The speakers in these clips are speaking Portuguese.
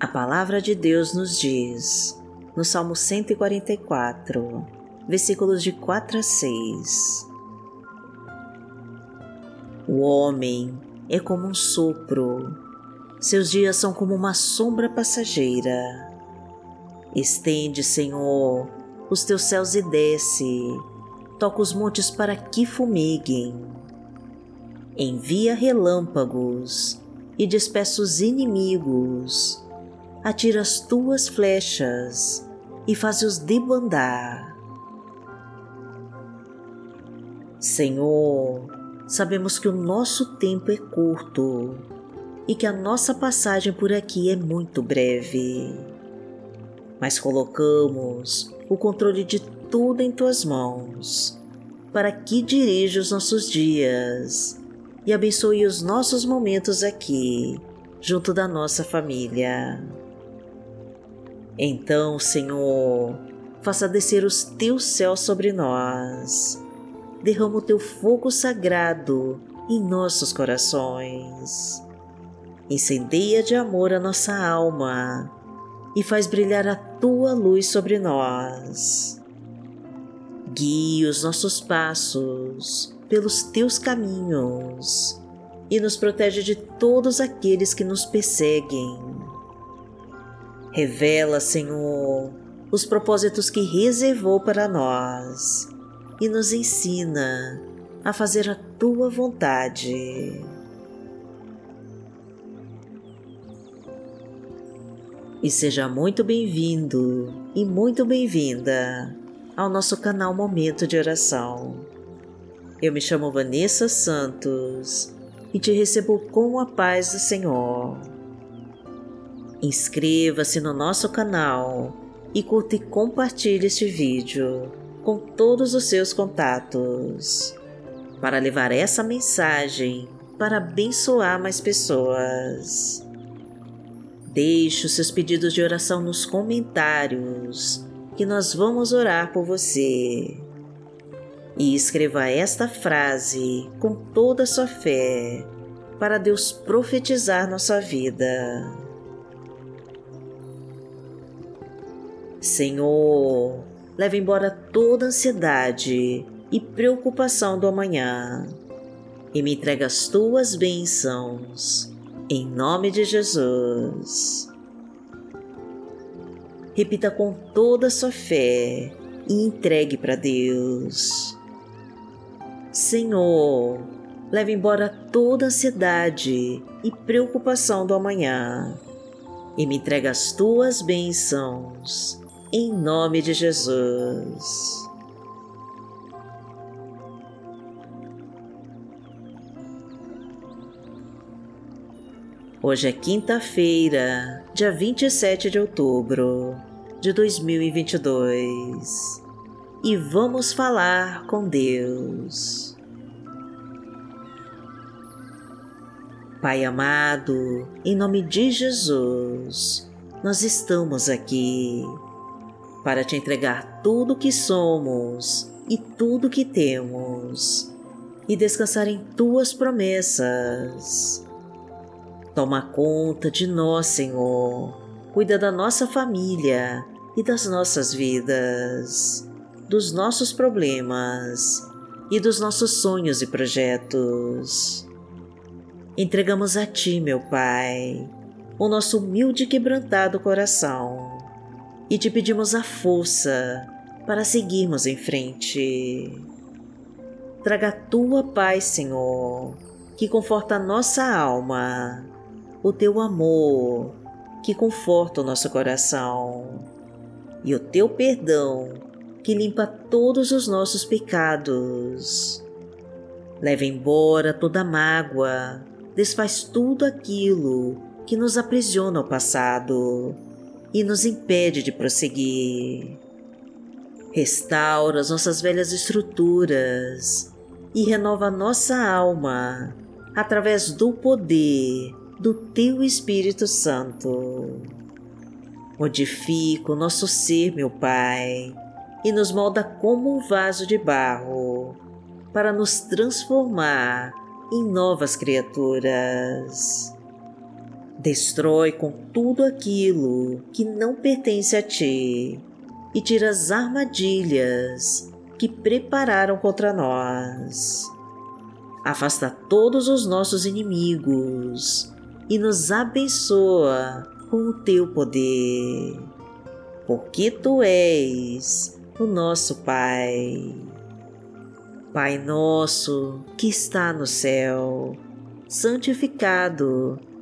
A palavra de Deus nos diz, no Salmo 144, versículos de 4 a 6. O homem é como um sopro, seus dias são como uma sombra passageira. Estende, Senhor, os teus céus e desce, toca os montes para que fumiguem. Envia relâmpagos e despeça os inimigos, atira as tuas flechas e faz-os debandar. Senhor, sabemos que o nosso tempo é curto e que a nossa passagem por aqui é muito breve. Mas colocamos o controle de tudo em tuas mãos, para que dirija os nossos dias e abençoe os nossos momentos aqui, junto da nossa família. Então, Senhor, faça descer os teus céus sobre nós. Derrama o teu fogo sagrado em nossos corações. Incendeia de amor a nossa alma e faz brilhar a tua luz sobre nós. Guie os nossos passos pelos teus caminhos e nos protege de todos aqueles que nos perseguem. Revela, Senhor, os propósitos que reservou para nós e nos ensina a fazer a tua vontade. E seja muito bem-vindo e muito bem-vinda ao nosso canal Momento de Oração. Eu me chamo Vanessa Santos e te recebo com a paz do Senhor. Inscreva-se no nosso canal e curta e compartilhe este vídeo com todos os seus contatos para levar essa mensagem para abençoar mais pessoas. Deixe os seus pedidos de oração nos comentários que nós vamos orar por você. E escreva esta frase com toda a sua fé para Deus profetizar na sua vida. Senhor, leva embora toda ansiedade e preocupação do amanhã e me entrega as tuas bênçãos, em nome de Jesus. Repita com toda a sua fé e entregue para Deus. Senhor, leva embora toda ansiedade e preocupação do amanhã e me entrega as tuas bênçãos em nome de Jesus. Hoje é quinta-feira, dia 27 de outubro de 2022 e vamos falar com Deus. Pai amado, em nome de Jesus, nós estamos aqui para te entregar tudo o que somos e tudo o que temos e descansar em tuas promessas. Toma conta de nós, Senhor. Cuida da nossa família e das nossas vidas, dos nossos problemas e dos nossos sonhos e projetos. Entregamos a Ti, meu Pai, o nosso humilde e quebrantado coração e te pedimos a força para seguirmos em frente. Traga a tua paz, Senhor, que conforta a nossa alma, o teu amor, que conforta o nosso coração, e o teu perdão, que limpa todos os nossos pecados. Leva embora toda mágoa, desfaz tudo aquilo que nos aprisiona ao passado e nos impede de prosseguir. Restaura as nossas velhas estruturas e renova nossa alma através do poder do Teu Espírito Santo. Modifica o nosso ser, meu Pai, e nos molda como um vaso de barro para nos transformar em novas criaturas. Destrói com tudo aquilo que não pertence a ti e tira as armadilhas que prepararam contra nós. Afasta todos os nossos inimigos e nos abençoa com o teu poder, porque tu és o nosso Pai. Pai nosso que está no céu, santificado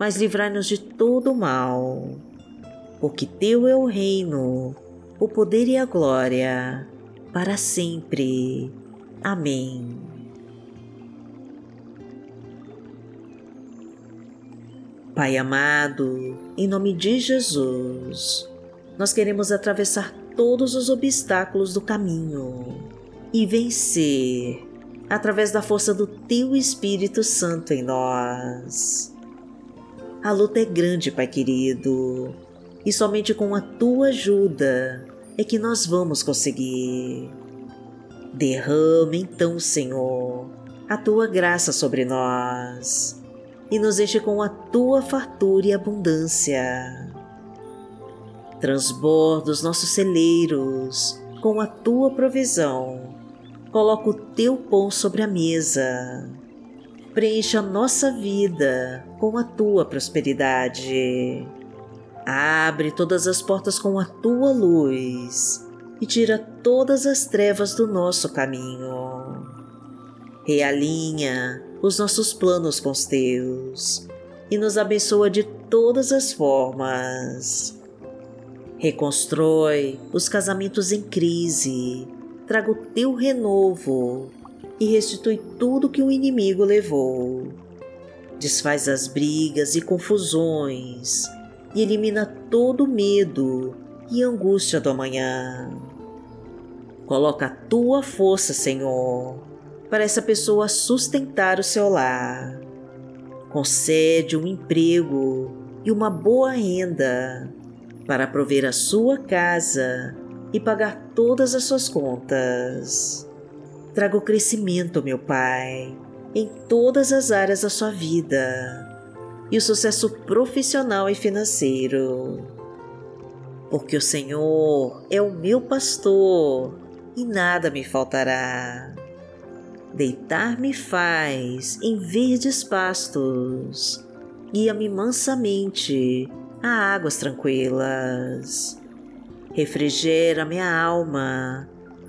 mas livrai-nos de todo o mal. Porque Teu é o reino, o poder e a glória, para sempre. Amém. Pai amado, em nome de Jesus, nós queremos atravessar todos os obstáculos do caminho e vencer através da força do Teu Espírito Santo em nós. A luta é grande, Pai querido, e somente com a tua ajuda é que nós vamos conseguir. Derrama então, Senhor, a tua graça sobre nós e nos enche com a tua fartura e abundância. Transborda os nossos celeiros com a tua provisão. Coloca o teu pão sobre a mesa preencha nossa vida com a tua prosperidade. Abre todas as portas com a tua luz e tira todas as trevas do nosso caminho. Realinha os nossos planos com os teus e nos abençoa de todas as formas. Reconstrói os casamentos em crise, traga o teu renovo e restitui tudo que o inimigo levou. Desfaz as brigas e confusões e elimina todo medo e angústia do amanhã. Coloca a tua força, Senhor, para essa pessoa sustentar o seu lar. Concede um emprego e uma boa renda para prover a sua casa e pagar todas as suas contas. Traga o crescimento, meu Pai, em todas as áreas da sua vida e o sucesso profissional e financeiro. Porque o Senhor é o meu pastor e nada me faltará. Deitar-me faz em verdes pastos, guia-me mansamente a águas tranquilas. Refrigera minha alma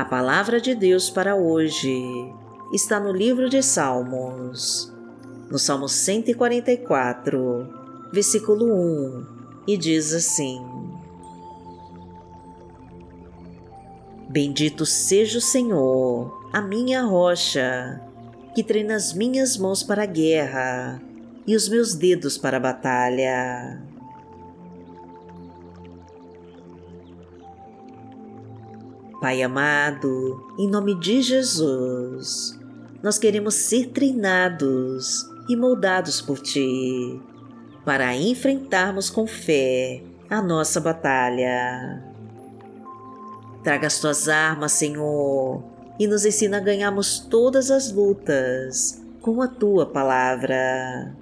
A palavra de Deus para hoje está no livro de Salmos, no Salmo 144, versículo 1, e diz assim: Bendito seja o Senhor, a minha rocha, que treina as minhas mãos para a guerra e os meus dedos para a batalha. Pai amado, em nome de Jesus, nós queremos ser treinados e moldados por Ti para enfrentarmos com fé a nossa batalha. Traga as tuas armas, Senhor, e nos ensina a ganharmos todas as lutas com a tua palavra,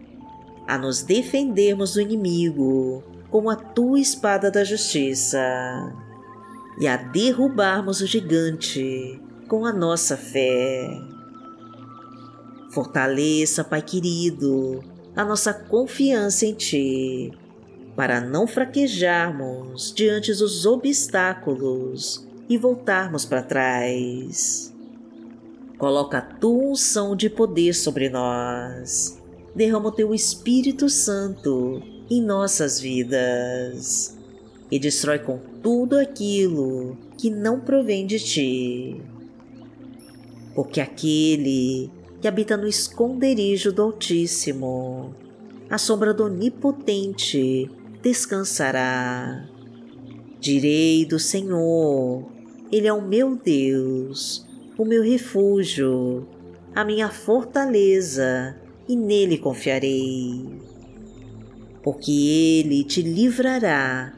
a nos defendermos do inimigo com a tua espada da justiça e a derrubarmos o gigante com a nossa fé. Fortaleça, Pai querido, a nossa confiança em Ti, para não fraquejarmos diante dos obstáculos e voltarmos para trás. Coloca a tua unção de poder sobre nós. Derrama o teu Espírito Santo em nossas vidas e destrói com tudo aquilo que não provém de ti. Porque aquele que habita no esconderijo do Altíssimo, a sombra do Onipotente descansará. Direi do Senhor, Ele é o meu Deus, o meu refúgio, a minha fortaleza, e nele confiarei. Porque Ele te livrará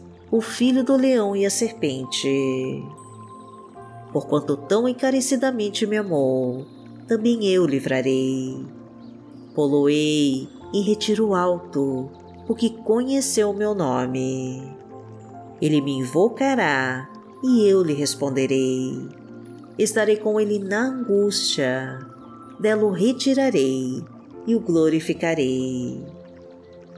o filho do leão e a serpente. Porquanto tão encarecidamente me amou, também eu livrarei. Poloei em retiro alto, porque conheceu meu nome. Ele me invocará e eu lhe responderei. Estarei com ele na angústia, dela o retirarei e o glorificarei.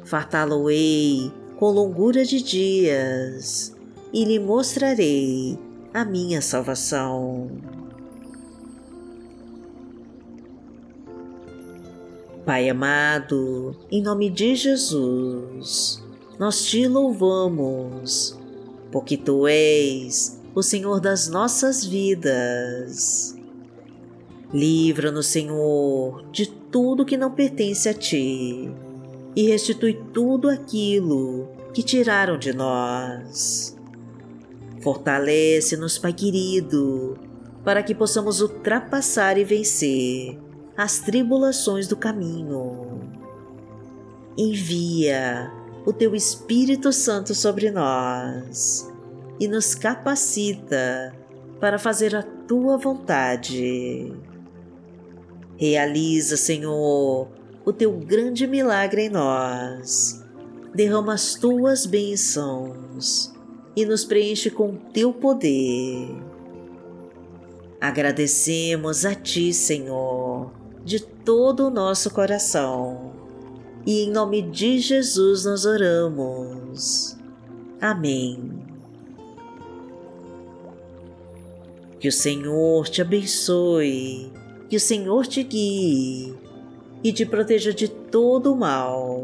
Fartá-lo-ei com longura de dias e lhe mostrarei a minha salvação. Pai amado, em nome de Jesus, nós te louvamos, porque tu és o Senhor das nossas vidas. Livra-nos, Senhor, de tudo que não pertence a ti e restitui tudo aquilo que tiraram de nós. Fortalece-nos, Pai querido, para que possamos ultrapassar e vencer as tribulações do caminho. Envia o Teu Espírito Santo sobre nós e nos capacita para fazer a Tua vontade. Realiza, Senhor, o Teu grande milagre em nós derrama as tuas bênçãos e nos preenche com teu poder. Agradecemos a ti, Senhor, de todo o nosso coração. E em nome de Jesus nós oramos. Amém. Que o Senhor te abençoe, que o Senhor te guie e te proteja de todo o mal